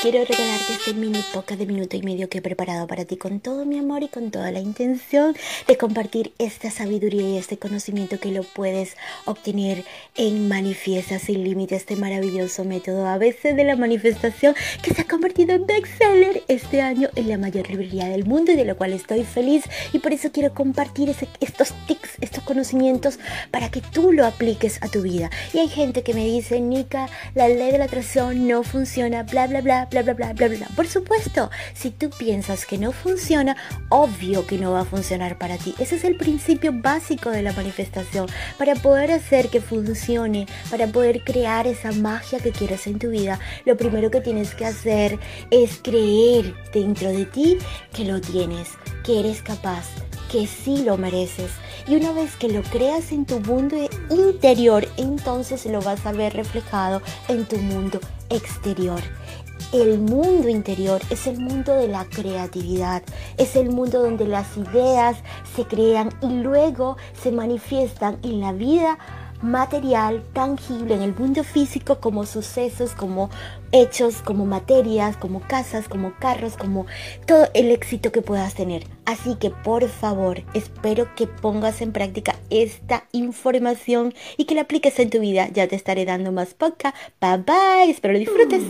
Quiero regalarte este mini podcast de minuto y medio que he preparado para ti con todo mi amor y con toda la intención de compartir esta sabiduría y este conocimiento que lo puedes obtener en Manifiesta sin límites, este maravilloso método a veces de la manifestación que se ha convertido en bestseller este año en la mayor librería del mundo y de lo cual estoy feliz. Y por eso quiero compartir estos tics, estos conocimientos para que tú lo apliques a tu vida. Y hay gente que me dice, Nika, la ley de la atracción no funciona, bla, bla, bla, bla, bla, bla, bla, bla. Por supuesto, si tú piensas que no funciona, obvio que no va a funcionar para ti. Ese es el principio básico de la manifestación. Para poder hacer que funcione, para poder crear esa magia que quieres en tu vida, lo primero que tienes que hacer es creer dentro de ti que lo tienes, que eres capaz que sí lo mereces. Y una vez que lo creas en tu mundo interior, entonces lo vas a ver reflejado en tu mundo exterior. El mundo interior es el mundo de la creatividad, es el mundo donde las ideas se crean y luego se manifiestan en la vida material, tangible en el mundo físico como sucesos, como hechos, como materias, como casas, como carros, como todo el éxito que puedas tener. Así que por favor, espero que pongas en práctica esta información y que la apliques en tu vida. Ya te estaré dando más podcast. Bye bye, espero lo disfrutes.